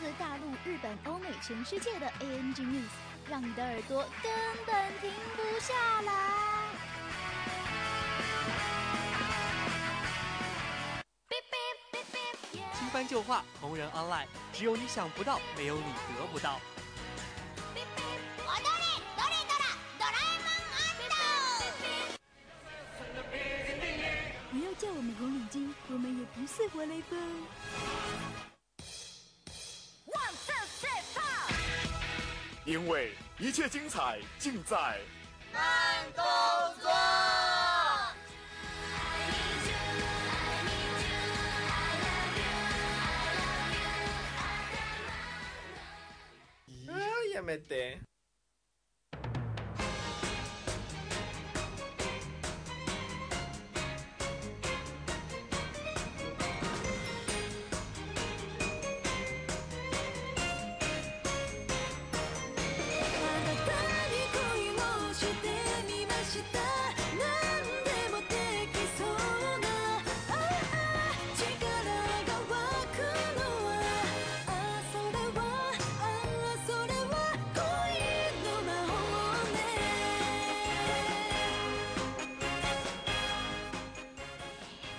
自大陆、日本、欧美、全世界的 ANG News，让你的耳朵根本停不下来。新番旧话，同人 online，只有你想不到，没有你得不到。踊れどれドラドラえもん不要叫我们红领巾，我们也不是活雷锋。 因为一切精彩尽在慢动作。やめて。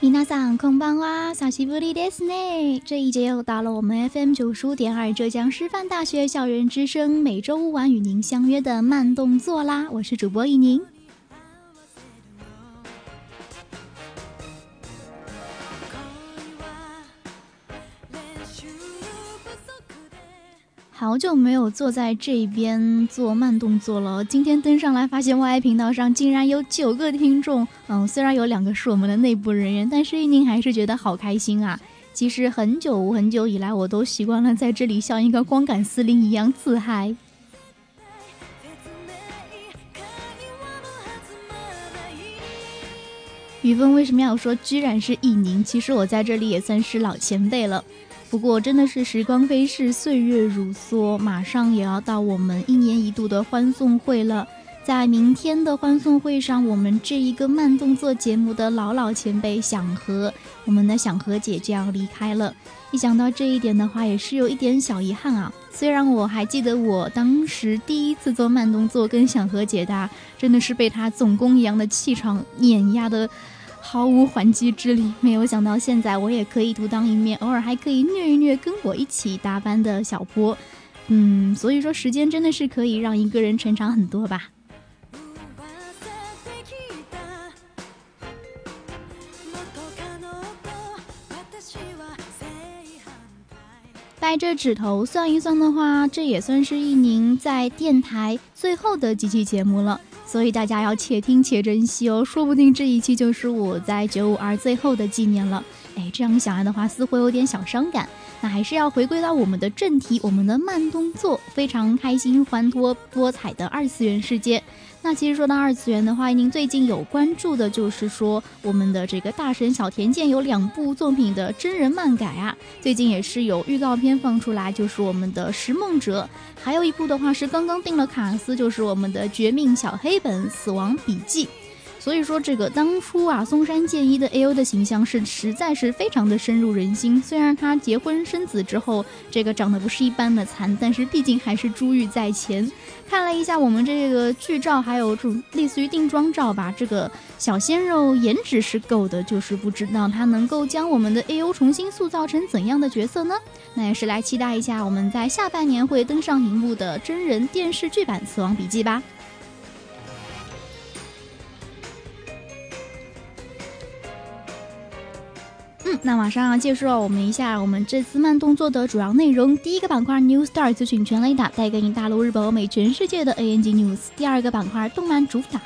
皆さんこんばんは，小西布利ですね。这一节又到了我们 FM 九十五点二浙江师范大学校园之声每周五晚与您相约的慢动作啦，我是主播一宁。 好久没有坐在这边做慢动作了，今天登上来发现 Y 频道上竟然有九个听众。嗯，虽然有两个是我们的内部人员，但是一宁还是觉得好开心啊。其实很久很久以来，我都习惯了在这里像一个光杆司令一样自嗨。雨峰为什么要说居然是一宁？其实我在这里也算是老前辈了。不过真的是时光飞逝，岁月如梭，马上也要到我们一年一度的欢送会了。在明天的欢送会上，我们这一个慢动作节目的老老前辈想和我们的想和姐就要离开了。一想到这一点的话，也是有一点小遗憾啊。虽然我还记得我当时第一次做慢动作跟想和姐的，真的是被她总攻一样的气场碾压的。毫无还击之力，没有想到现在我也可以独当一面，偶尔还可以虐一虐跟我一起搭班的小波，嗯，所以说时间真的是可以让一个人成长很多吧。掰着指头算一算的话，这也算是一宁在电台最后的几期节目了。所以大家要且听且珍惜哦，说不定这一期就是我在九五二最后的纪念了。哎，这样想来的话，似乎有点小伤感。那还是要回归到我们的正题，我们的慢动作，非常开心、欢脱、多彩的二次元世界。那其实说到二次元的话，您最近有关注的就是说我们的这个大神小田健有两部作品的真人漫改啊，最近也是有预告片放出来，就是我们的《食梦者》，还有一部的话是刚刚定了卡司，就是我们的《绝命小黑本：死亡笔记》。所以说，这个当初啊，松山健一的 A O 的形象是实在是非常的深入人心。虽然他结婚生子之后，这个长得不是一般的惨，但是毕竟还是珠玉在前。看了一下我们这个剧照，还有这种类似于定妆照吧，这个小鲜肉颜值是够的，就是不知道他能够将我们的 A O 重新塑造成怎样的角色呢？那也是来期待一下我们在下半年会登上荧幕的真人电视剧版《死亡笔记》吧。嗯，那马上要介绍我们一下我们这次慢动作的主要内容。第一个板块 New Star 资讯全雷达，带给你大陆、日本、欧美、全世界的 ANG News。第二个板块动漫主打，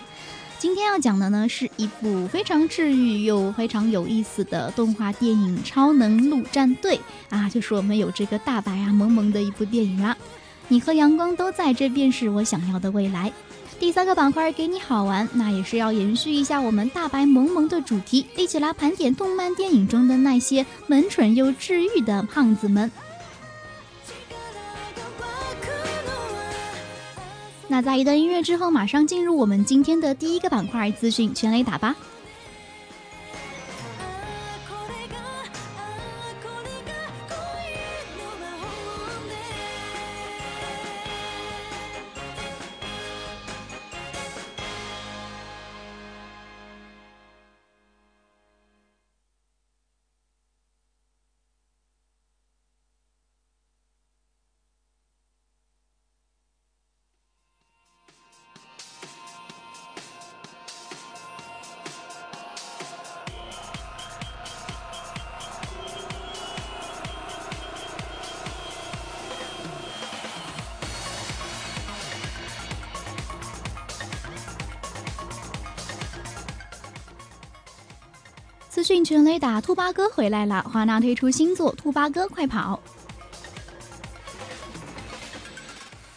今天要讲的呢是一部非常治愈又非常有意思的动画电影《超能陆战队》啊，就是我们有这个大白啊萌萌的一部电影啦。你和阳光都在，这便是我想要的未来。第三个板块给你好玩，那也是要延续一下我们大白萌萌的主题，一起来盘点动漫电影中的那些萌蠢又治愈的胖子们。那在一段音乐之后，马上进入我们今天的第一个板块资讯全雷打吧。讯全雷达，兔八哥回来了！华纳推出新作《兔八哥快跑》。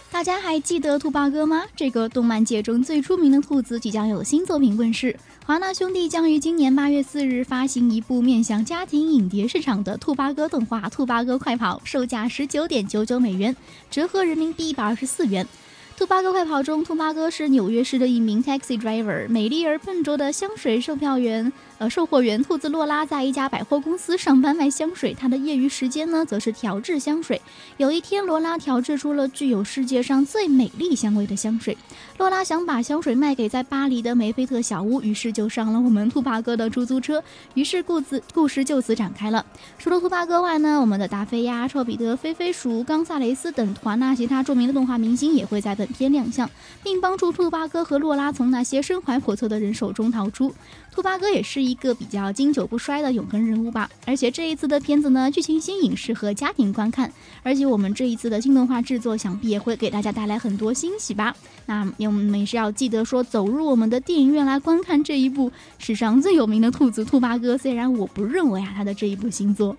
大家还记得兔八哥吗？这个动漫界中最出名的兔子即将有新作品问世。华纳兄弟将于今年八月四日发行一部面向家庭影碟市场的兔八哥动画《兔八哥快跑》，售价十九点九九美元，折合人民币一百二十四元。兔八哥快跑中，兔八哥是纽约市的一名 taxi driver，美丽而笨拙的香水售票员，呃，售货员兔子洛拉在一家百货公司上班卖香水。他的业余时间呢，则是调制香水。有一天，罗拉调制出了具有世界上最美丽香味的香水。洛拉想把香水卖给在巴黎的梅菲特小屋，于是就上了我们兔八哥的出租车。于是故子故事就此展开了。除了兔八哥外呢，我们的达菲呀、臭彼得、菲菲鼠、冈萨雷斯等团那其他著名的动画明星也会在本片亮相，并帮助兔八哥和洛拉从那些身怀叵测的人手中逃出。兔八哥也是一个比较经久不衰的永恒人物吧。而且这一次的片子呢，剧情新颖，适合家庭观看。而且我们这一次的新动画制作，想必也会给大家带来很多惊喜吧。那我们也是要记得说，走入我们的电影院来观看这一部史上最有名的兔子兔八哥。虽然我不认为啊，他的这一部新作。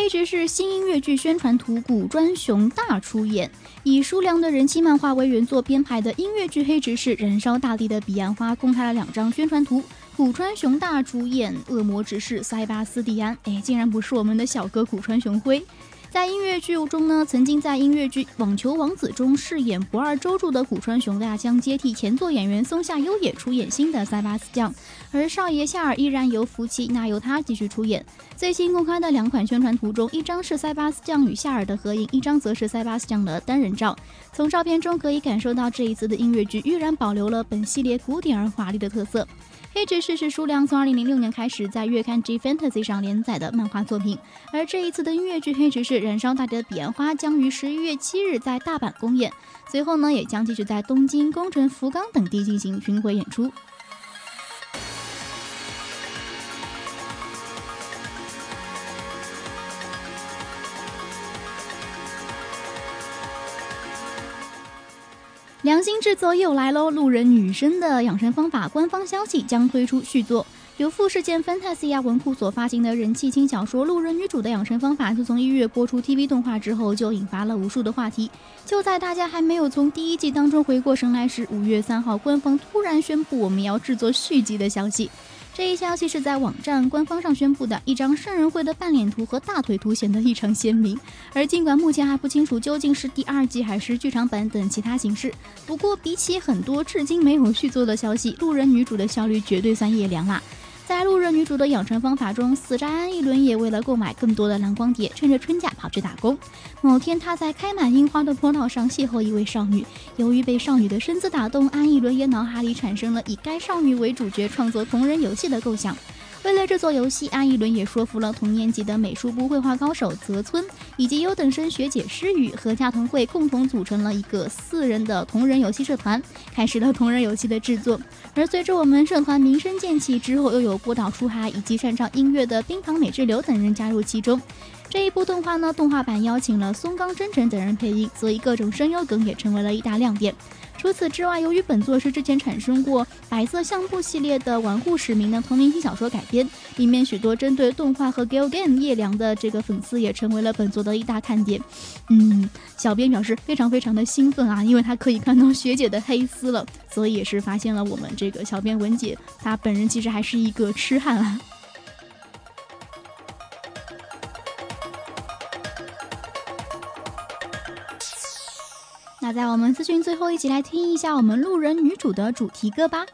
黑执事新音乐剧宣传图，古川雄大出演。以舒良的人气漫画为原作编排的音乐剧《黑执事燃烧大地的彼岸花》公开了两张宣传图。古川雄大主演恶魔执事塞巴斯蒂安，哎，竟然不是我们的小哥古川雄辉。在音乐剧中呢，曾经在音乐剧《网球王子》中饰演不二周助的古川雄大将接替前作演员松下优也出演新的塞巴斯将，而少爷夏尔依然由福奇那由他继续出演。最新公开的两款宣传图中，一张是塞巴斯将与夏尔的合影，一张则是塞巴斯将的单人照。从照片中可以感受到，这一次的音乐剧依然保留了本系列古典而华丽的特色。黑执事是书良从2006年开始在月刊 G Fantasy 上连载的漫画作品，而这一次的音乐剧《黑执事燃烧大地的彼岸花》将于十一月七日在大阪公演，随后呢也将继续在东京、宫城、福冈等地进行巡回演出。良心制作又来喽！路人女生的养生方法官方消息将推出续作。由富士见 Fantasia 文库所发行的人气轻小说《路人女主的养生方法》，自从一月播出 TV 动画之后，就引发了无数的话题。就在大家还没有从第一季当中回过神来时，五月三号，官方突然宣布我们要制作续集的消息。这一消息是在网站官方上宣布的，一张圣人会的半脸图和大腿图显得异常鲜明。而尽管目前还不清楚究竟是第二季还是剧场版等其他形式，不过比起很多至今没有续作的消息，路人女主的效率绝对算夜凉了。在路人女主的养成方法中，死宅安一伦也为了购买更多的蓝光碟，趁着春假跑去打工。某天，他在开满樱花的坡道上邂逅一位少女，由于被少女的身姿打动，安一伦也脑海里产生了以该少女为主角创作同人游戏的构想。为了制作游戏，安一伦也说服了同年级的美术部绘画高手泽村以及优等生学姐诗雨和加藤惠共同组成了一个四人的同人游戏社团，开始了同人游戏的制作。而随着我们社团名声渐起之后，又有波岛出海以及擅长音乐的冰糖美智流等人加入其中。这一部动画呢，动画版邀请了松冈真诚等人配音，所以各种声优梗也成为了一大亮点。除此之外，由于本作是之前产生过《白色相簿》系列的《玩户使命》的同名新小说改编，里面许多针对动画和 Gal Game 叶良的这个粉丝也成为了本作的一大看点。嗯，小编表示非常非常的兴奋啊，因为他可以看到学姐的黑丝了，所以也是发现了我们这个小编文姐，她本人其实还是一个痴汉啊。在我们资讯最后，一起来听一下我们路人女主的主题歌吧。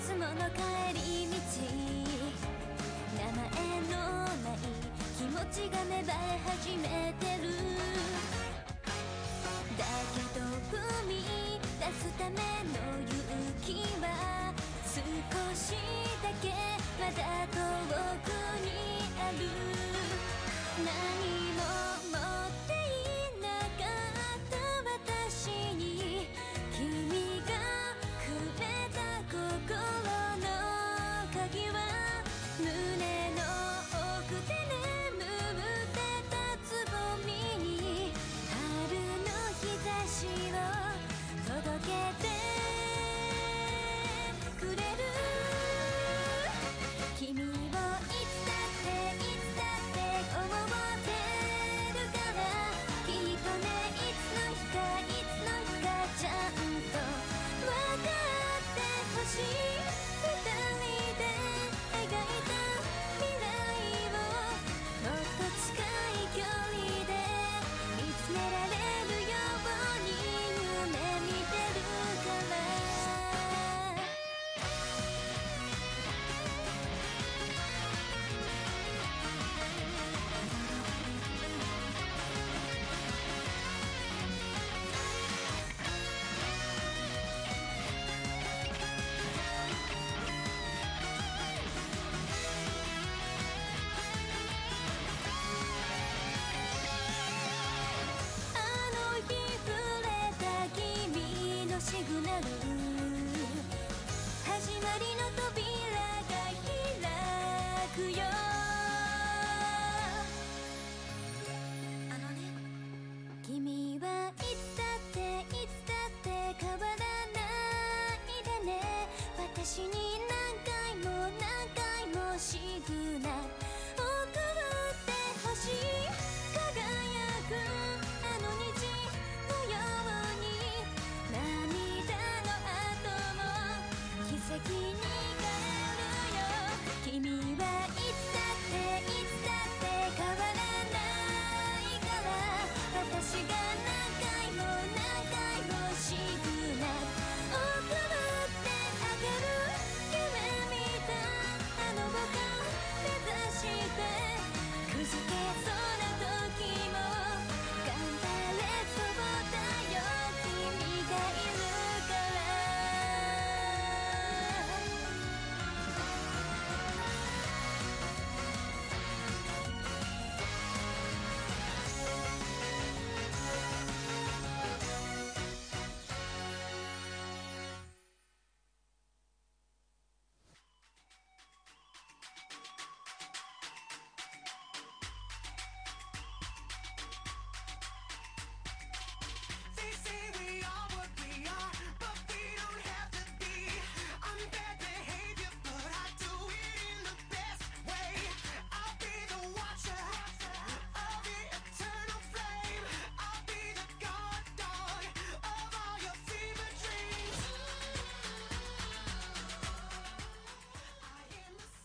つもの帰り道。名前のない気持ちが芽生え始めてる。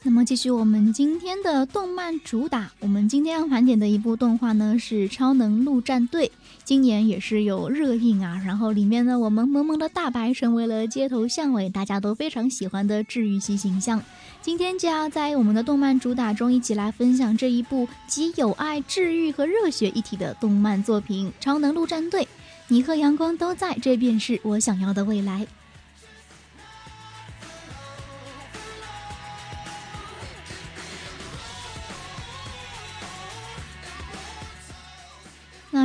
那么继续我们今天的动漫主打，我们今天要盘点的一部动画呢是《超能陆战队》，今年也是有热映啊。然后里面呢，我们萌萌的大白成为了街头巷尾大家都非常喜欢的治愈系形象。今天就要在我们的动漫主打中一起来分享这一部集有爱、治愈和热血一体的动漫作品《超能陆战队》。你和阳光都在，这便是我想要的未来。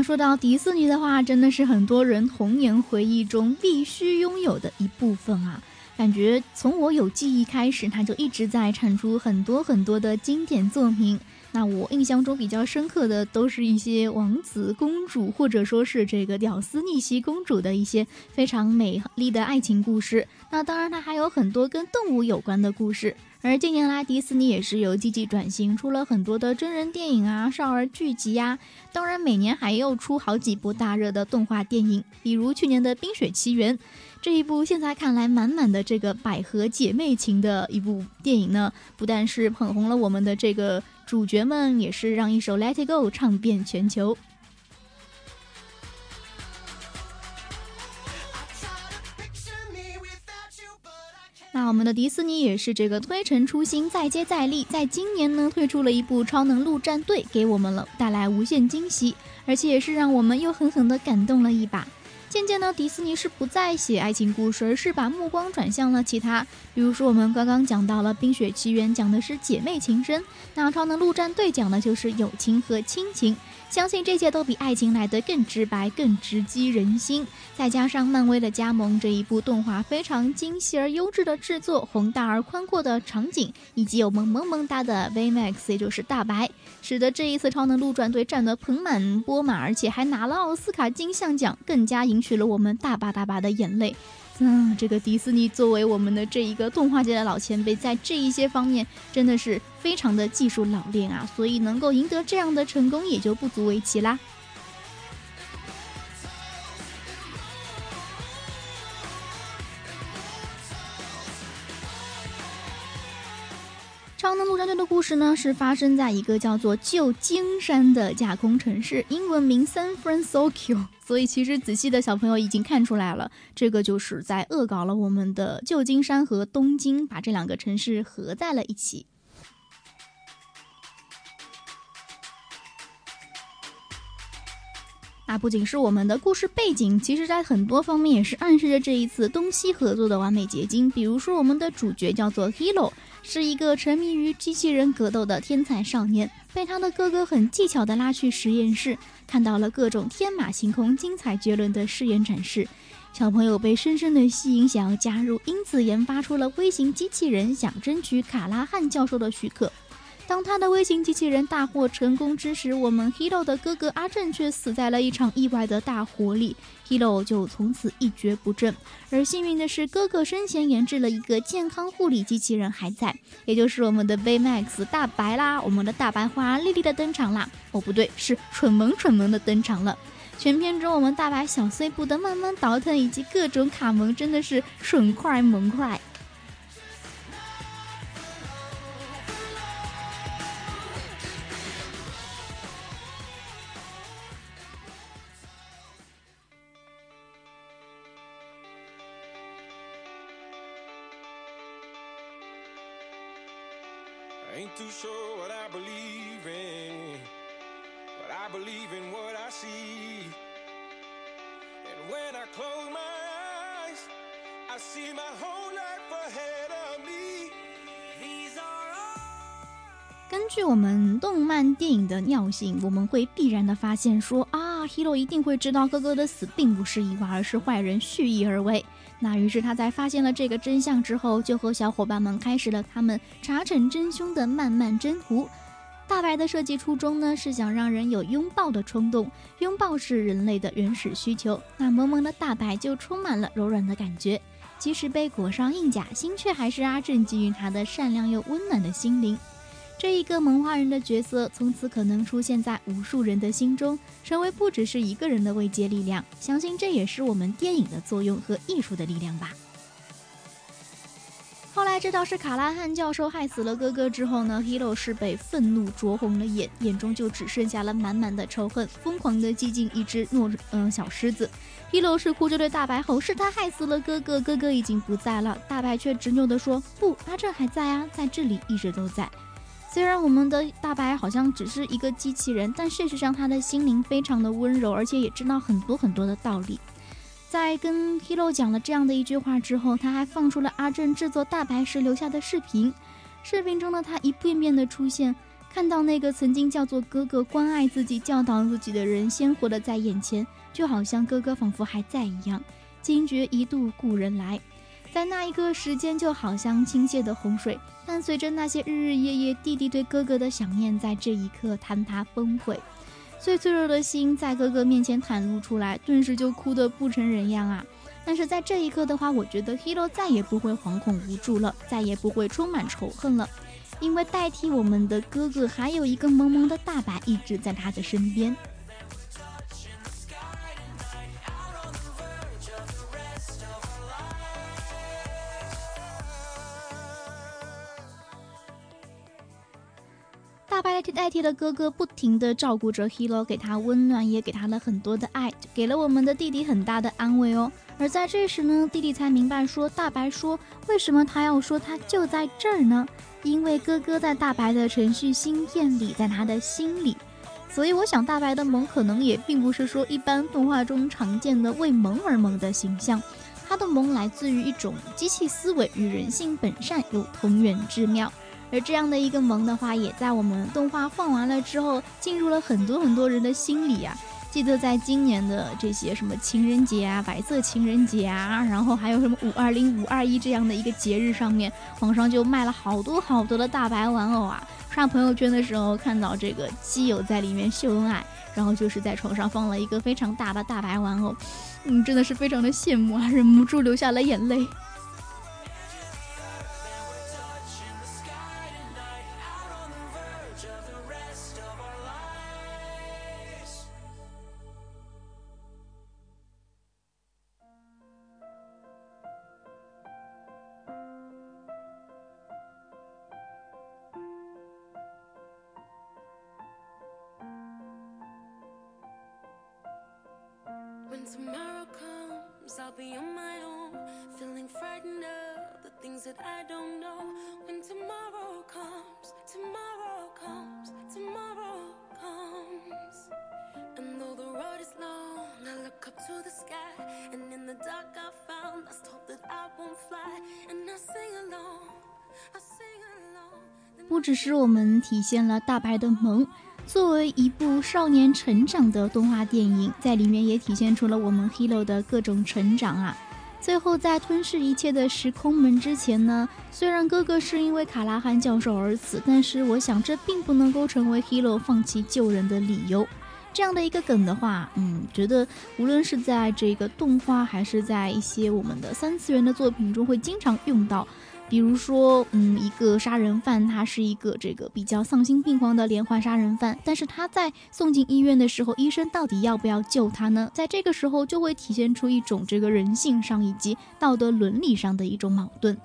说到迪士尼的话，真的是很多人童年回忆中必须拥有的一部分啊！感觉从我有记忆开始，它就一直在产出很多很多的经典作品。那我印象中比较深刻的，都是一些王子公主，或者说是这个屌丝逆袭公主的一些非常美丽的爱情故事。那当然，它还有很多跟动物有关的故事。而近年来，迪士尼也是有积极转型，出了很多的真人电影啊、少儿剧集呀。当然，每年还又出好几部大热的动画电影，比如去年的《冰雪奇缘》这一部，现在看来满满的这个百合姐妹情的一部电影呢，不但是捧红了我们的这个主角们，也是让一首《Let It Go》唱遍全球。那我们的迪士尼也是这个推陈出新，再接再厉，在今年呢推出了一部《超能陆战队》，给我们了带来无限惊喜，而且也是让我们又狠狠的感动了一把。渐渐呢，迪士尼是不再写爱情故事，而是把目光转向了其他，比如说我们刚刚讲到了《冰雪奇缘》，讲的是姐妹情深，那《超能陆战队》讲的就是友情和亲情。相信这些都比爱情来得更直白、更直击人心。再加上漫威的加盟，这一部动画非常精细而优质的制作，宏大而宽阔的场景，以及有萌萌萌哒的 VMAX，也就是大白，使得这一次超能陆战队战得盆满钵满，而且还拿了奥斯卡金像奖，更加赢取了我们大把大把的眼泪。嗯，这个迪士尼作为我们的这一个动画界的老前辈，在这一些方面真的是非常的技术老练啊，所以能够赢得这样的成功也就不足为奇啦。超能陆战队的故事呢，是发生在一个叫做旧金山的架空城市，英文名 San Francisco。所以其实仔细的小朋友已经看出来了，这个就是在恶搞了我们的旧金山和东京，把这两个城市合在了一起。那不仅是我们的故事背景，其实在很多方面也是暗示着这一次东西合作的完美结晶。比如说，我们的主角叫做 Hilo。是一个沉迷于机器人格斗的天才少年，被他的哥哥很技巧的拉去实验室，看到了各种天马行空、精彩绝伦的试验展示。小朋友被深深的吸引，想要加入，因此研发出了微型机器人，想争取卡拉汉教授的许可。当他的微型机器人大获成功之时，我们 Hero 的哥哥阿正却死在了一场意外的大火里 t i l o 就从此一蹶不振。而幸运的是，哥哥生前研制了一个健康护理机器人还在，也就是我们的 Baymax 大白啦，我们的大白花丽丽的登场啦。哦，不对，是蠢萌蠢萌的登场了。全片中，我们大白小碎步的慢慢倒腾，以及各种卡萌，真的是蠢快萌快。Show what I believe in. But I believe in what I see. And when I close my eyes, I see my whole life ahead of me. 根据我们动漫电影的尿性，我们会必然的发现说啊，，Hero 一定会知道哥哥的死并不是意外，而是坏人蓄意而为。那于是他在发现了这个真相之后，就和小伙伴们开始了他们查惩真凶的漫漫征途。大白的设计初衷呢，是想让人有拥抱的冲动，拥抱是人类的原始需求。那萌萌的大白就充满了柔软的感觉，即使被裹上硬甲，心却还是阿正给予他的善良又温暖的心灵。这一个萌化人的角色，从此可能出现在无数人的心中，成为不只是一个人的慰藉力量。相信这也是我们电影的作用和艺术的力量吧。后来知道是卡拉汉教授害死了哥哥之后呢，Hero 是被愤怒灼红了眼，眼中就只剩下了满满的仇恨，疯狂的激进一只懦嗯小狮子。Hero 是哭着对大白吼：“是他害死了哥哥，哥哥已经不在了。”大白却执拗地说：“不，阿正还在啊，在这里一直都在。”虽然我们的大白好像只是一个机器人，但事实上他的心灵非常的温柔，而且也知道很多很多的道理。在跟 Hero 讲了这样的一句话之后，他还放出了阿正制作大白时留下的视频。视频中的他一遍遍的出现，看到那个曾经叫做哥哥、关爱自己、教导自己的人鲜活的在眼前，就好像哥哥仿佛还在一样。惊觉一度故人来，在那一刻，时间就好像倾泻的洪水，伴随着那些日日夜夜弟弟对哥哥的想念，在这一刻坍塌崩毁。最脆弱的心在哥哥面前袒露出来，顿时就哭得不成人样啊！但是在这一刻的话，我觉得 Hero 再也不会惶恐无助了，再也不会充满仇恨了，因为代替我们的哥哥，还有一个萌萌的大白一直在他的身边。代替了哥哥，不停的照顾着 Hero，给他温暖，也给他了很多的爱，给了我们的弟弟很大的安慰哦。而在这时呢，弟弟才明白说，大白说，为什么他要说他就在这儿呢？因为哥哥在大白的程序芯片里，在他的心里。所以我想，大白的萌可能也并不是说一般动画中常见的为萌而萌的形象，他的萌来自于一种机器思维与人性本善有同源之妙。而这样的一个萌的话，也在我们动画放完了之后，进入了很多很多人的心里啊。记得在今年的这些什么情人节啊、白色情人节啊，然后还有什么五二零、五二一这样的一个节日上面，网上就卖了好多好多的大白玩偶啊。刷朋友圈的时候看到这个基友在里面秀恩爱，然后就是在床上放了一个非常大的大白玩偶，嗯，真的是非常的羡慕啊，忍不住流下了眼泪。不只是我们体现了大白的萌，作为一部少年成长的动画电影，在里面也体现出了我们 Hero 的各种成长啊。最后在吞噬一切的时空门之前呢，虽然哥哥是因为卡拉汉教授而死，但是我想这并不能够成为 Hero 放弃救人的理由。这样的一个梗的话，嗯，觉得无论是在这个动画，还是在一些我们的三次元的作品中，会经常用到。比如说，嗯，一个杀人犯，他是一个这个比较丧心病狂的连环杀人犯，但是他在送进医院的时候，医生到底要不要救他呢？在这个时候，就会体现出一种这个人性上以及道德伦理上的一种矛盾。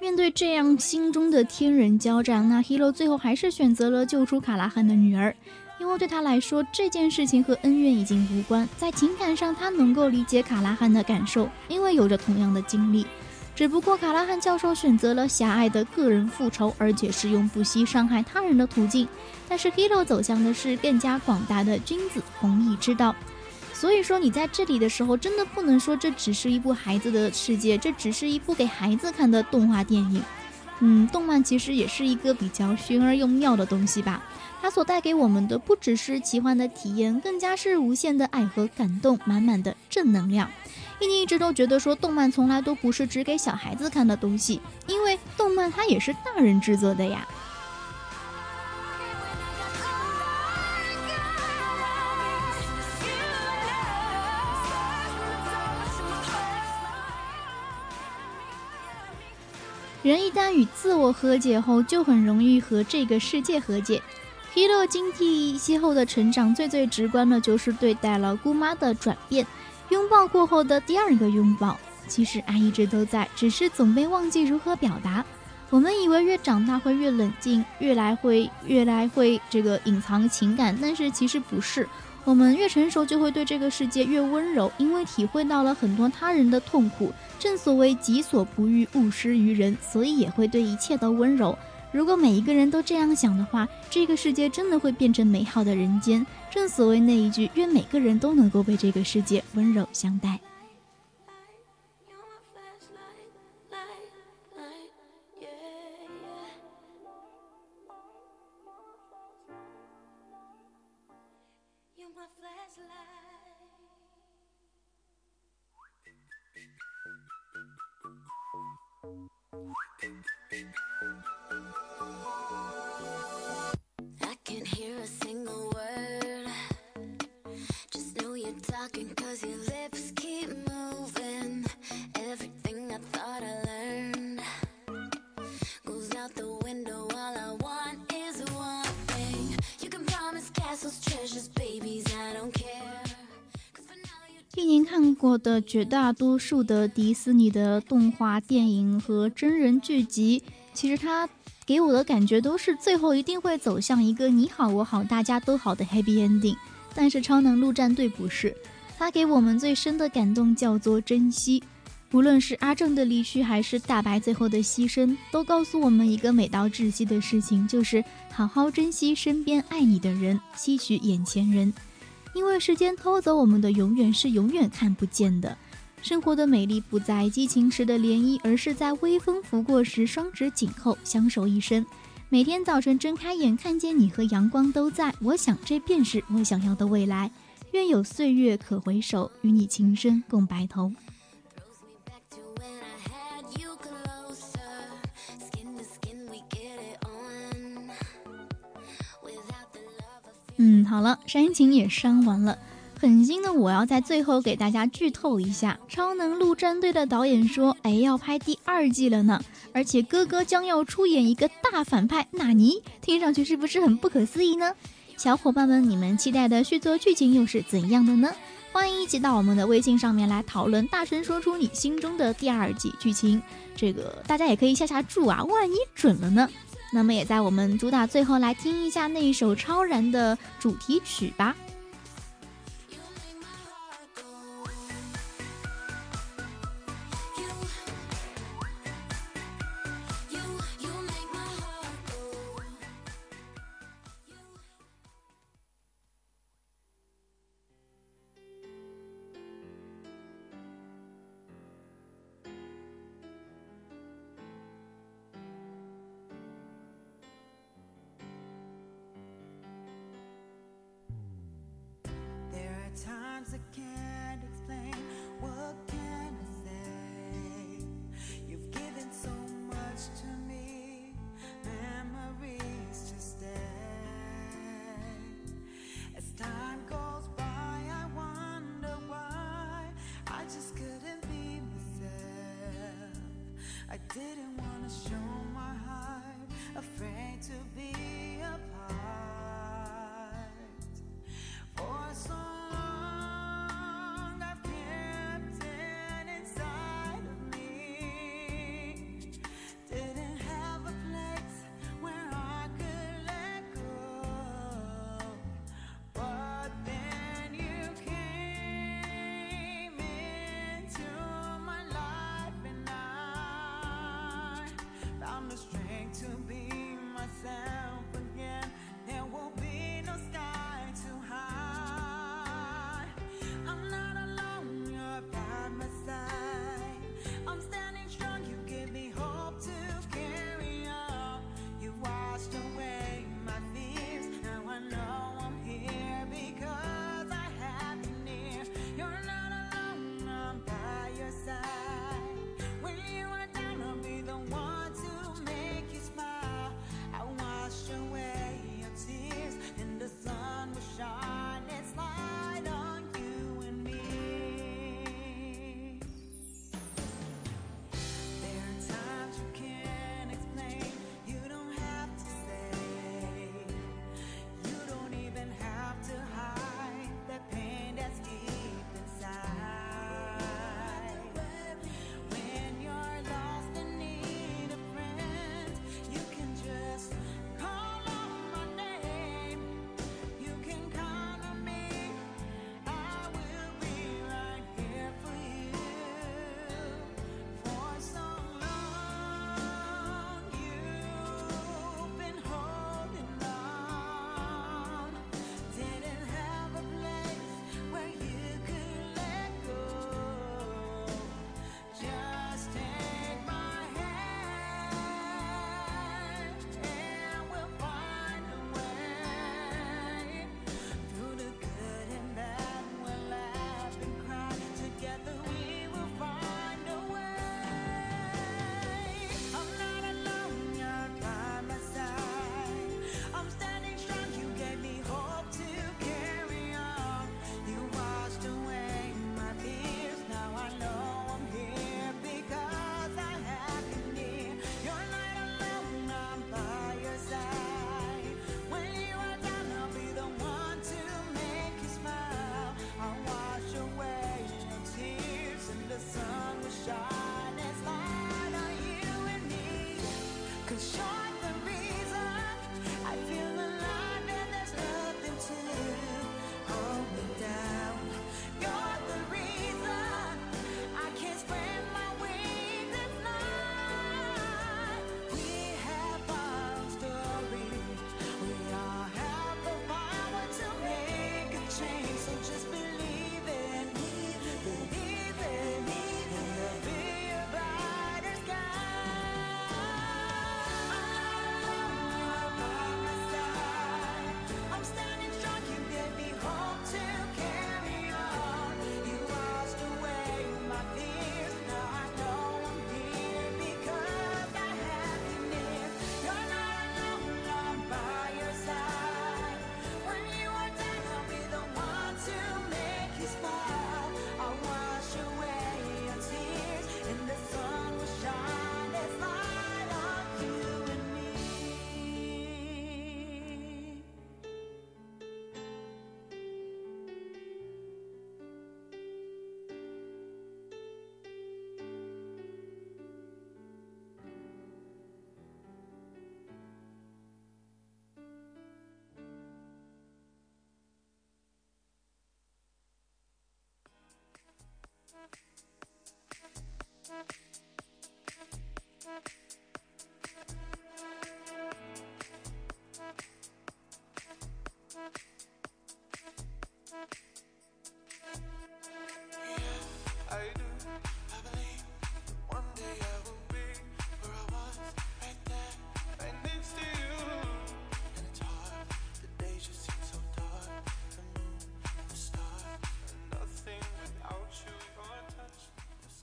面对这样心中的天人交战，那 Hero 最后还是选择了救出卡拉汉的女儿。因为对他来说，这件事情和恩怨已经无关，在情感上他能够理解卡拉汉的感受，因为有着同样的经历。只不过卡拉汉教授选择了狭隘的个人复仇，而且是用不惜伤害他人的途径。但是 Hero 走向的是更加广大的君子弘毅之道。所以说，你在这里的时候，真的不能说这只是一部孩子的世界，这只是一部给孩子看的动画电影。嗯，动漫其实也是一个比较玄而又妙的东西吧。它所带给我们的不只是奇幻的体验，更加是无限的爱和感动，满满的正能量。一宁一直都觉得说，动漫从来都不是只给小孩子看的东西，因为动漫它也是大人制作的呀。人一旦与自我和解后，就很容易和这个世界和解。Hero 经历邂逅的成长，最最直观的就是对待了姑妈的转变。拥抱过后的第二个拥抱，其实爱一直都在，只是总被忘记如何表达。我们以为越长大会越冷静，越来会越来会这个隐藏情感，但是其实不是。我们越成熟，就会对这个世界越温柔，因为体会到了很多他人的痛苦。正所谓己所不欲，勿施于人，所以也会对一切都温柔。如果每一个人都这样想的话，这个世界真的会变成美好的人间。正所谓那一句，愿每个人都能够被这个世界温柔相待。Talking cause your lips keep moving, everything I thought I learned goes out the window all I want is one thing you can promise. Castle's treacherous babies I don't care. For now, you... 近年看过的绝大多数的迪士尼的动画电影和真人剧集，其实它给我的感觉都是最后一定会走向一个你好、我好、大家都好的 happy ending。但是超能陆战队不是，它给我们最深的感动叫做珍惜。无论是阿正的离去，还是大白最后的牺牲，都告诉我们一个美到窒息的事情，就是好好珍惜身边爱你的人，吸取眼前人。因为时间偷走我们的，永远是永远看不见的。生活的美丽不在激情时的涟漪，而是在微风拂过时，双指紧扣，相守一生。每天早晨睁开眼，看见你和阳光都在，我想这便是我想要的未来。愿有岁月可回首，与你情深共白头。嗯，好了，煽情也煽完了。狠心的我要在最后给大家剧透一下，《超能陆战队》的导演说，哎，要拍第二季了呢，而且哥哥将要出演一个大反派纳尼，听上去是不是很不可思议呢？小伙伴们，你们期待的续作剧情又是怎样的呢？欢迎一起到我们的微信上面来讨论，大声说出你心中的第二季剧情。这个大家也可以下下注啊，万一准了呢？那么也在我们主打最后来听一下那一首超燃的主题曲吧。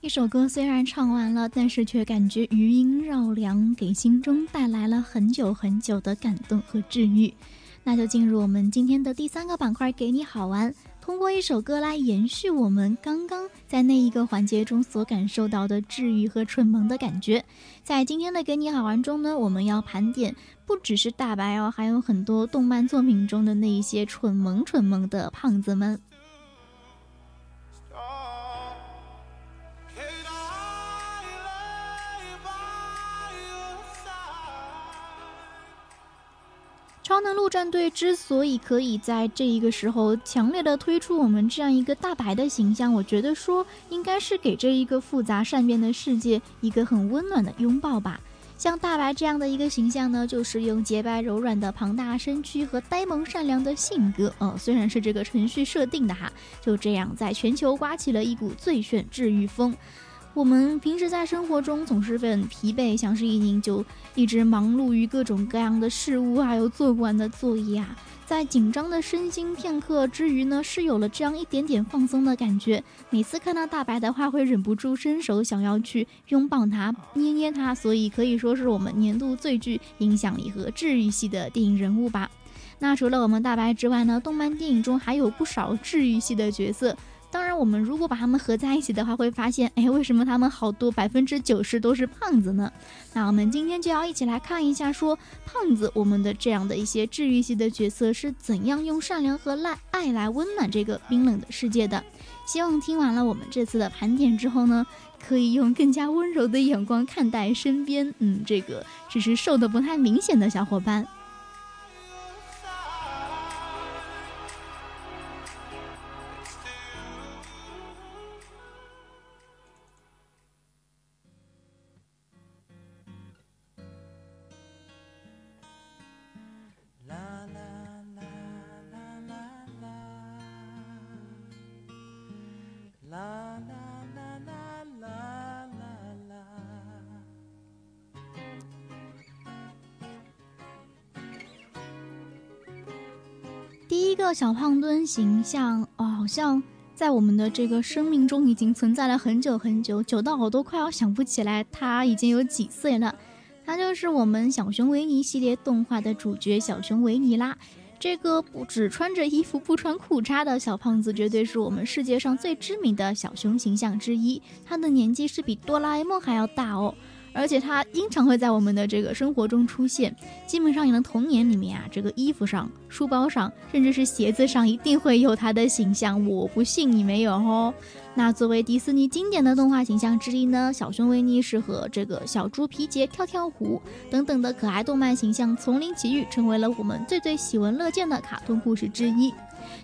一首歌虽然唱完了，但是却感觉余音绕梁，给心中带来了很久很久的感动和治愈。那就进入我们今天的第三个板块，给你好玩。通过一首歌来延续我们刚刚在那一个环节中所感受到的治愈和蠢萌的感觉。在今天的给你好玩中呢，我们要盘点不只是大白哦，还有很多动漫作品中的那一些蠢萌蠢萌的胖子们。之所以可以在这一个时候强烈的推出我们这样一个大白的形象，我觉得说应该是给这一个复杂善变的世界一个很温暖的拥抱吧。像大白这样的一个形象呢，就是用洁白柔软的庞大身躯和呆萌善良的性格，呃，虽然是这个程序设定的哈，就这样在全球刮起了一股最炫治愈风。我们平时在生活中总是很疲惫，像是一宁就一直忙碌于各种各样的事物，还有做不完的作业啊。在紧张的身心片刻之余呢，是有了这样一点点放松的感觉。每次看到大白的话，会忍不住伸手想要去拥抱他、捏捏他，所以可以说是我们年度最具影响力和治愈系的电影人物吧。那除了我们大白之外呢，动漫电影中还有不少治愈系的角色。当然，我们如果把它们合在一起的话，会发现，哎，为什么他们好多百分之九十都是胖子呢？那我们今天就要一起来看一下，说胖子，我们的这样的一些治愈系的角色是怎样用善良和爱爱来温暖这个冰冷的世界的。希望听完了我们这次的盘点之后呢，可以用更加温柔的眼光看待身边，嗯，这个只是瘦的不太明显的小伙伴。个小胖墩形象哦，好像在我们的这个生命中已经存在了很久很久，久到我都快要想不起来他已经有几岁了。他就是我们小熊维尼系列动画的主角小熊维尼啦。这个不只穿着衣服不穿裤衩的小胖子，绝对是我们世界上最知名的小熊形象之一。他的年纪是比哆啦 A 梦还要大哦。而且它经常会在我们的这个生活中出现，基本上你的童年里面啊，这个衣服上、书包上，甚至是鞋子上，一定会有它的形象。我不信你没有哦。那作为迪士尼经典的动画形象之一呢，小熊维尼是和这个小猪皮杰跳跳虎等等的可爱动漫形象丛林奇遇，成为了我们最最喜闻乐见的卡通故事之一。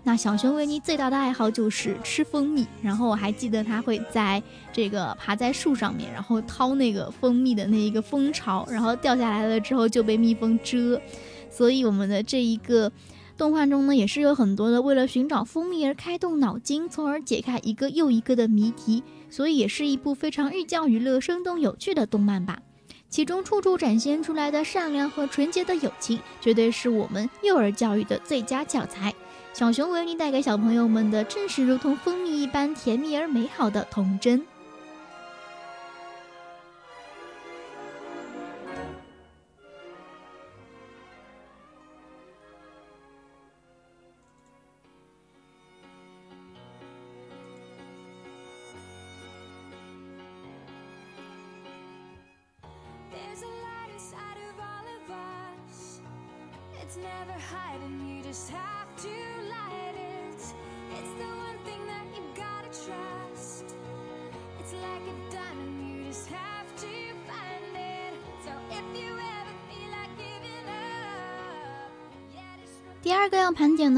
那小熊维尼最大的爱好就是吃蜂蜜，然后我还记得他会在这个爬在树上面，然后掏那个蜂蜜的那一个蜂巢，然后掉下来了之后就被蜜蜂蛰。所以我们的这一个动画中呢，也是有很多的为了寻找蜂蜜而开动脑筋，从而解开一个又一个的谜题，所以也是一部非常寓教于乐、生动有趣的动漫吧。其中处处展现出来的善良和纯洁的友情，绝对是我们幼儿教育的最佳教材。小熊维尼带给小朋友们的，正是如同蜂蜜一般甜蜜而美好的童真。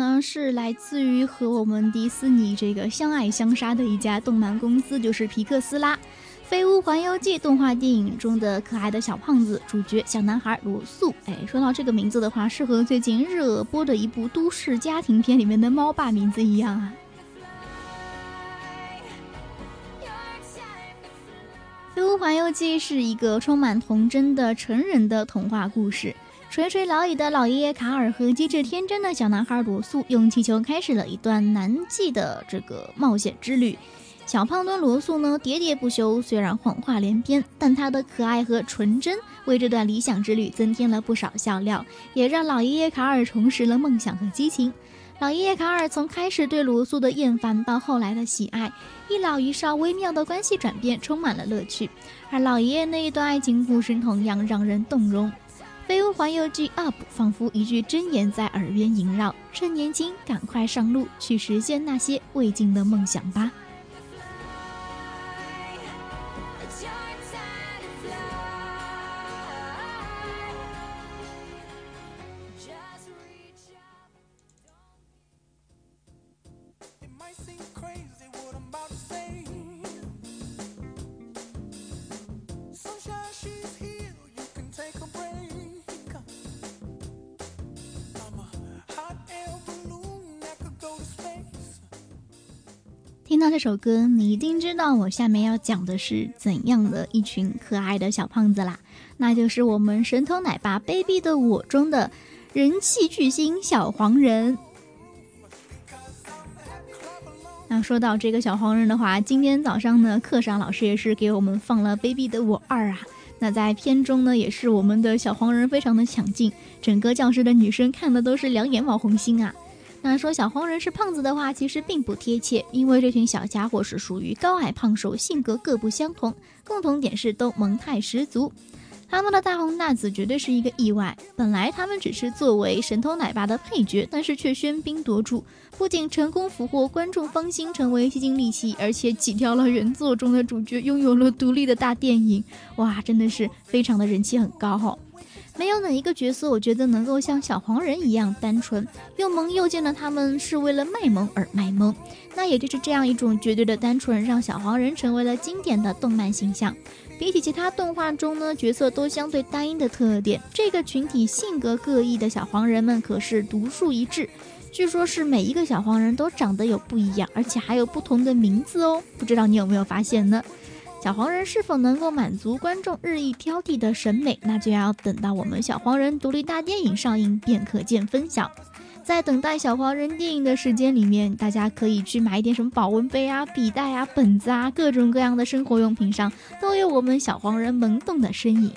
呢，是来自于和我们迪士尼这个相爱相杀的一家动漫公司，就是皮克斯啦。飞屋环游记》动画电影中的可爱的小胖子主角小男孩罗素。哎，说到这个名字的话，是和最近热播的一部都市家庭片里面的猫爸名字一样啊。《飞屋环游记》是一个充满童真的成人的童话故事。垂垂老矣的老爷爷卡尔和机智天真的小男孩罗素，用气球开始了一段难记的这个冒险之旅。小胖墩罗素呢，喋喋不休，虽然谎话连篇，但他的可爱和纯真为这段理想之旅增添了不少笑料，也让老爷爷卡尔重拾了梦想和激情。老爷爷卡尔从开始对罗素的厌烦到后来的喜爱，一老一少微妙的关系转变充满了乐趣，而老爷爷那一段爱情故事同样让人动容。《飞屋环游记 UP》仿佛一句箴言在耳边萦绕：趁年轻，赶快上路，去实现那些未尽的梦想吧。到这首歌，你一定知道我下面要讲的是怎样的一群可爱的小胖子啦，那就是我们神偷奶爸 Baby 的我中的人气巨星小黄人。那说到这个小黄人的话，今天早上呢，课上老师也是给我们放了卑鄙的我二啊。那在片中呢，也是我们的小黄人非常的抢镜，整个教室的女生看的都是两眼冒红星啊。那说小黄人是胖子的话，其实并不贴切，因为这群小家伙是属于高矮胖瘦，性格各不相同，共同点是都萌态十足。他们的大红大紫绝对是一个意外。本来他们只是作为神偷奶爸的配角，但是却喧宾夺主，不仅成功俘获观众芳心，成为吸金利器，而且挤掉了原作中的主角，拥有了独立的大电影。哇，真的是非常的人气很高哈。没有哪一个角色，我觉得能够像小黄人一样单纯，又萌又贱的他们是为了卖萌而卖萌。那也就是这样一种绝对的单纯，让小黄人成为了经典的动漫形象。比起其他动画中呢角色都相对单一的特点，这个群体性格各异的小黄人们可是独树一帜。据说是每一个小黄人都长得有不一样，而且还有不同的名字哦。不知道你有没有发现呢？小黄人是否能够满足观众日益挑剔的审美，那就要等到我们小黄人独立大电影上映便可见分晓。在等待小黄人电影的时间里面，大家可以去买一点什么保温杯啊、笔袋啊、本子啊，各种各样的生活用品上都有我们小黄人萌动的身影。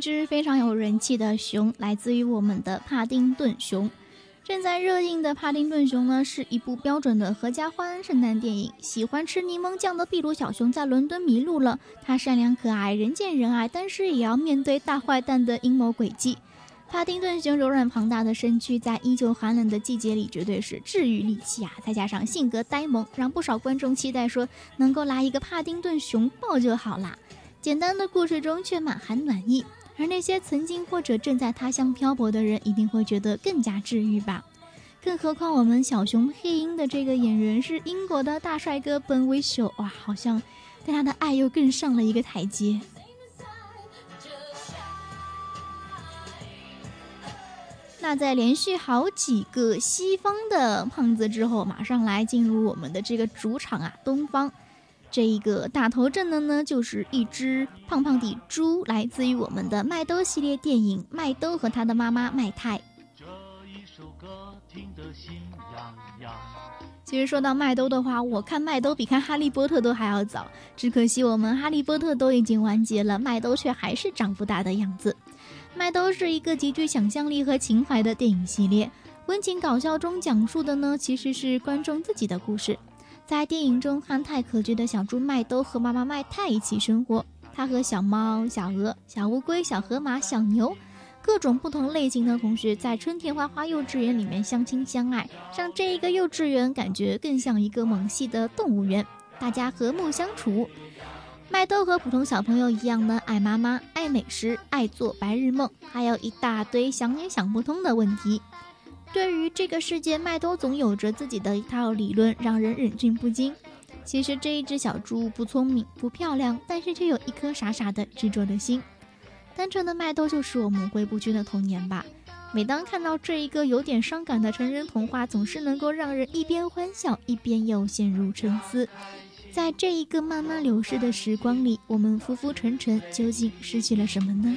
一只非常有人气的熊，来自于我们的帕丁顿熊。正在热映的《帕丁顿熊》呢，是一部标准的合家欢圣诞电影。喜欢吃柠檬酱的秘鲁小熊在伦敦迷路了，它善良可爱，人见人爱，但是也要面对大坏蛋的阴谋诡计。帕丁顿熊柔软庞大的身躯，在依旧寒冷的季节里，绝对是治愈利器啊！再加上性格呆萌，让不少观众期待说能够来一个帕丁顿熊抱就好啦。简单的故事中却满含暖意，而那些曾经或者正在他乡漂泊的人一定会觉得更加治愈吧。更何况我们小熊配音的这个演员是英国的大帅哥本维修，哇，好像对他的爱又更上了一个台阶。那在连续好几个西方的胖子之后，马上来进入我们的这个主场啊，东方。这一个大头阵的呢，就是一只胖胖的猪，来自于我们的麦兜系列电影《麦兜和他的妈妈麦太》。这一首歌听得心痒痒其实说到麦兜的话，我看麦兜比看哈利波特都还要早，只可惜我们哈利波特都已经完结了，麦兜却还是长不大的样子。麦兜是一个极具想象力和情怀的电影系列，温情搞笑中讲述的呢，其实是观众自己的故事。在电影中，憨态可掬的小猪麦兜和妈妈麦太一起生活，他和小猫、小鹅、小乌龟、小河马、小牛，各种不同类型的同学在春天花花幼稚园里面相亲相爱，让这一个幼稚园感觉更像一个萌系的动物园，大家和睦相处。麦兜和普通小朋友一样呢，爱妈妈，爱美食，爱做白日梦，还有一大堆想也想不通的问题。对于这个世界，麦兜总有着自己的一套理论，让人忍俊不禁。其实这一只小猪不聪明、不漂亮，但是却有一颗傻傻的执着的心。单纯的麦兜就是我们回不去的童年吧。每当看到这一个有点伤感的成人童话，总是能够让人一边欢笑，一边又陷入沉思。在这一个慢慢流逝的时光里，我们浮浮沉沉，究竟失去了什么呢？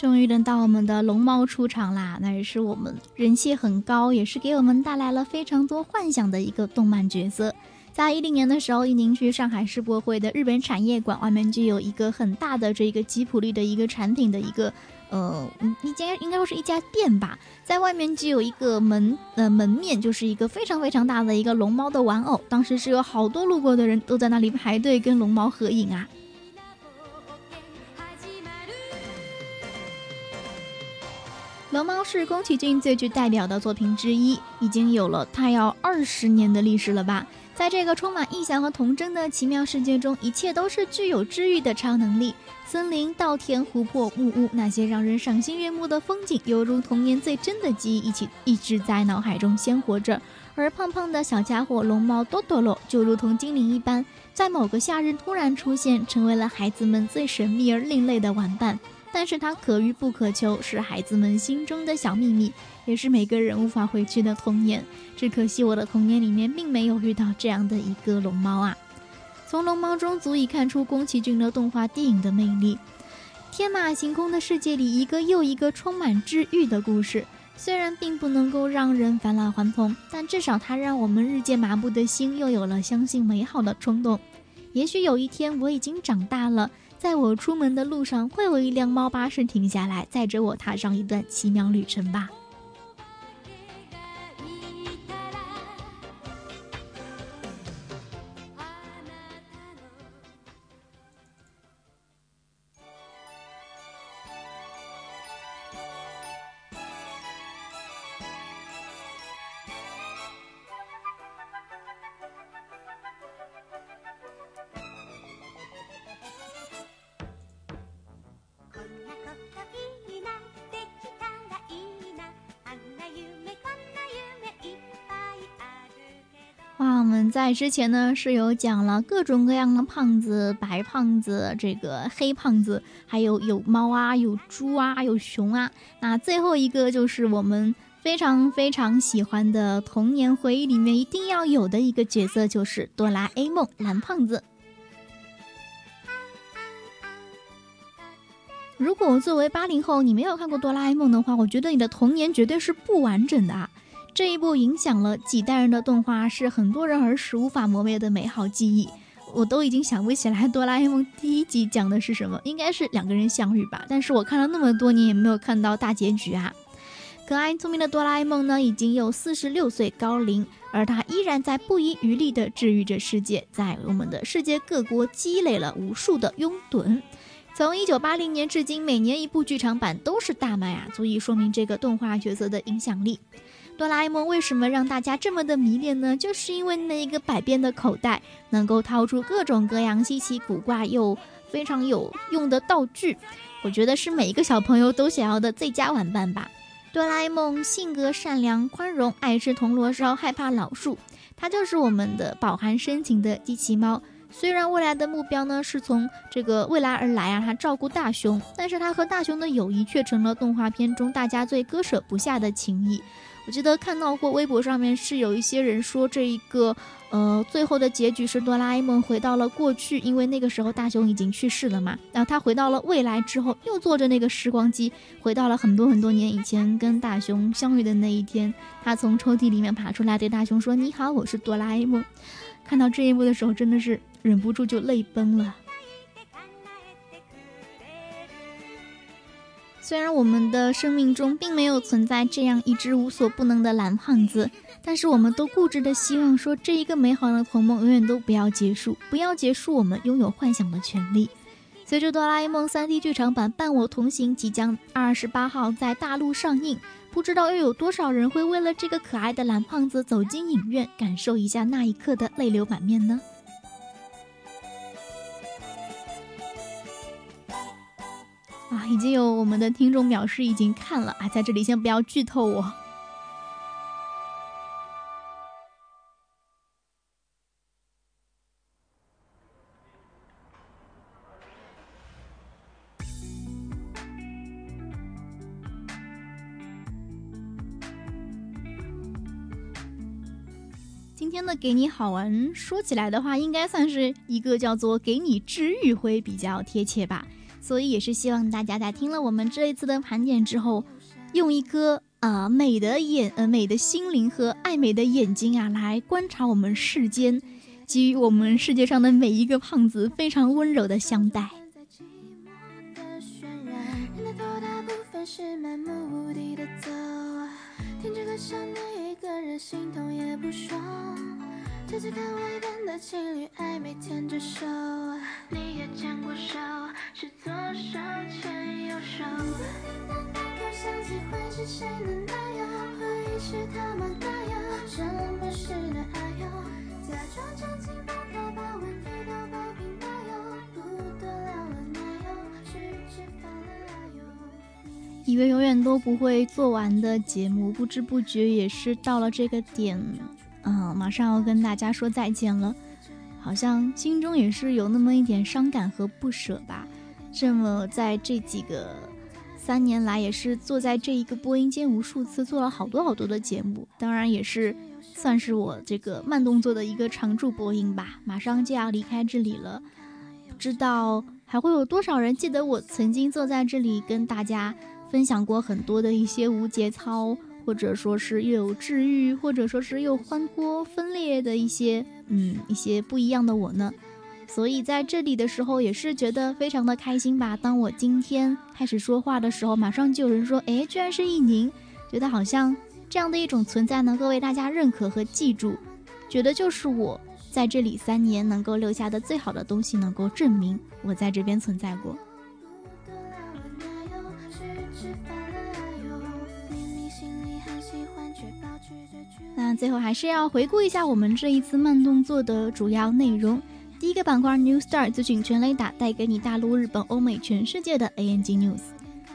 终于轮到我们的龙猫出场啦！那也是我们人气很高，也是给我们带来了非常多幻想的一个动漫角色。在一零年的时候，一宁去上海世博会的日本产业馆外面就有一个很大的这个吉普力的一个产品的一个呃一间应该说是一家店吧，在外面就有一个门呃门面就是一个非常非常大的一个龙猫的玩偶，当时是有好多路过的人都在那里排队跟龙猫合影啊。龙猫是宫崎骏最具代表的作品之一，已经有了它要二十年的历史了吧？在这个充满异想和童真的奇妙世界中，一切都是具有治愈的超能力。森林、稻田、湖泊、木屋，那些让人赏心悦目的风景，犹如童年最真的记忆，一起一直在脑海中鲜活着。而胖胖的小家伙龙猫多多罗，就如同精灵一般，在某个夏日突然出现，成为了孩子们最神秘而另类的玩伴。但是它可遇不可求，是孩子们心中的小秘密，也是每个人无法回去的童年。只可惜我的童年里面并没有遇到这样的一个龙猫啊！从龙猫中足以看出宫崎骏的动画电影的魅力。天马行空的世界里，一个又一个充满治愈的故事，虽然并不能够让人返老还童，但至少它让我们日渐麻木的心又有了相信美好的冲动。也许有一天我已经长大了。在我出门的路上，会有一辆猫巴士停下来，载着我踏上一段奇妙旅程吧。我们在之前呢，是有讲了各种各样的胖子，白胖子，这个黑胖子，还有有猫啊，有猪啊，有熊啊。那最后一个就是我们非常非常喜欢的童年回忆里面一定要有的一个角色，就是哆啦 A 梦蓝胖子。如果作为八零后你没有看过哆啦 A 梦的话，我觉得你的童年绝对是不完整的啊。这一部影响了几代人的动画，是很多人儿时无法磨灭的美好记忆。我都已经想不起来哆啦 A 梦第一集讲的是什么，应该是两个人相遇吧。但是我看了那么多年，也没有看到大结局啊。可爱聪明的哆啦 A 梦呢，已经有四十六岁高龄，而他依然在不遗余力地治愈着世界，在我们的世界各国积累了无数的拥趸。从一九八零年至今，每年一部剧场版都是大卖啊，足以说明这个动画角色的影响力。哆啦 A 梦为什么让大家这么的迷恋呢？就是因为那一个百变的口袋，能够掏出各种各样稀奇古怪又非常有用的道具。我觉得是每一个小朋友都想要的最佳玩伴吧。哆啦 A 梦性格善良、宽容，爱吃铜锣烧，害怕老树。它就是我们的饱含深情的机器猫。虽然未来的目标呢是从这个未来而来啊，它照顾大雄，但是它和大雄的友谊却成了动画片中大家最割舍不下的情谊。我记得看到过微博上面是有一些人说这一个，呃，最后的结局是哆啦 A 梦回到了过去，因为那个时候大雄已经去世了嘛。然后他回到了未来之后，又坐着那个时光机回到了很多很多年以前跟大雄相遇的那一天。他从抽屉里面爬出来，对大雄说：“你好，我是哆啦 A 梦。”看到这一幕的时候，真的是忍不住就泪崩了。虽然我们的生命中并没有存在这样一只无所不能的蓝胖子，但是我们都固执的希望说，这一个美好的童梦永远都不要结束，不要结束我们拥有幻想的权利。随着《哆啦 A 梦》3D 剧场版《伴我同行》即将二十八号在大陆上映，不知道又有多少人会为了这个可爱的蓝胖子走进影院，感受一下那一刻的泪流满面呢？啊，已经有我们的听众表示已经看了啊，在这里先不要剧透我。今天的给你好玩，说起来的话，应该算是一个叫做给你治愈会比较贴切吧。所以也是希望大家在听了我们这一次的盘点之后，用一颗啊美的眼呃美的心灵和爱美的眼睛啊来观察我们世间，给予我们世界上的每一个胖子非常温柔的相待。天之歌，想你一个人，心痛也不说次看外边的情侣暧昧牵着手，你也牵过手，是左手牵右手。叮当当又响起，会是谁的男友？会是他吗？男友？什么是的爱哟？假装真情把他把问题都摆平，哪有不得了了？哪有去吃饭了？哪有？以为永远都不会做完的节目，不知不觉也是到了这个点。嗯，马上要跟大家说再见了，好像心中也是有那么一点伤感和不舍吧。这么在这几个三年来，也是坐在这一个播音间无数次，做了好多好多的节目，当然也是算是我这个慢动作的一个常驻播音吧。马上就要离开这里了，不知道还会有多少人记得我曾经坐在这里跟大家分享过很多的一些无节操。或者说是又有治愈，或者说是又欢脱分裂的一些，嗯，一些不一样的我呢。所以在这里的时候也是觉得非常的开心吧。当我今天开始说话的时候，马上就有人说：“哎，居然是易宁！”觉得好像这样的一种存在能够为大家认可和记住，觉得就是我在这里三年能够留下的最好的东西，能够证明我在这边存在过。最后还是要回顾一下我们这一次慢动作的主要内容。第一个板块 New Star 资讯全雷达，带给你大陆、日本、欧美、全世界的 ANG News。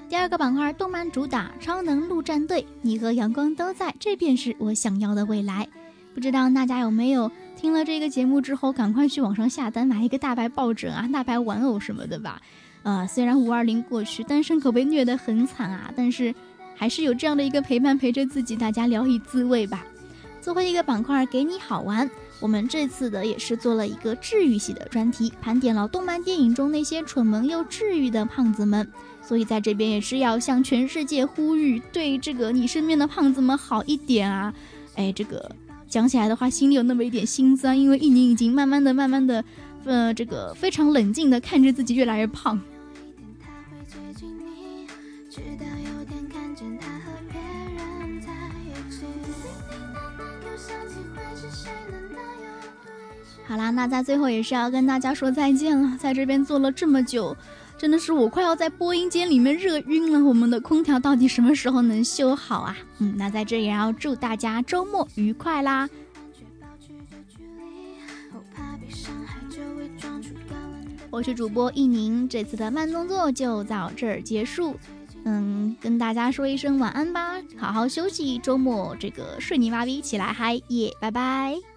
第二个板块动漫主打超能陆战队，你和阳光都在，这便是我想要的未来。不知道大家有没有听了这个节目之后，赶快去网上下单买一个大白抱枕啊、大白玩偶什么的吧。呃，虽然五二零过去，单身可被虐得很惨啊，但是还是有这样的一个陪伴陪着自己，大家聊以自慰吧。最后一个板块给你好玩，我们这次的也是做了一个治愈系的专题，盘点了动漫电影中那些蠢萌又治愈的胖子们。所以在这边也是要向全世界呼吁，对这个你身边的胖子们好一点啊！哎，这个讲起来的话，心里有那么一点心酸，因为一宁已经慢慢的、慢慢的，呃，这个非常冷静的看着自己越来越胖。好啦，那在最后也是要跟大家说再见了。在这边坐了这么久，真的是我快要在播音间里面热晕了。我们的空调到底什么时候能修好啊？嗯，那在这也要祝大家周末愉快啦！我是主播一宁，这次的慢动作就到这儿结束。嗯，跟大家说一声晚安吧，好好休息，周末这个睡你妈逼起来嗨耶，拜拜。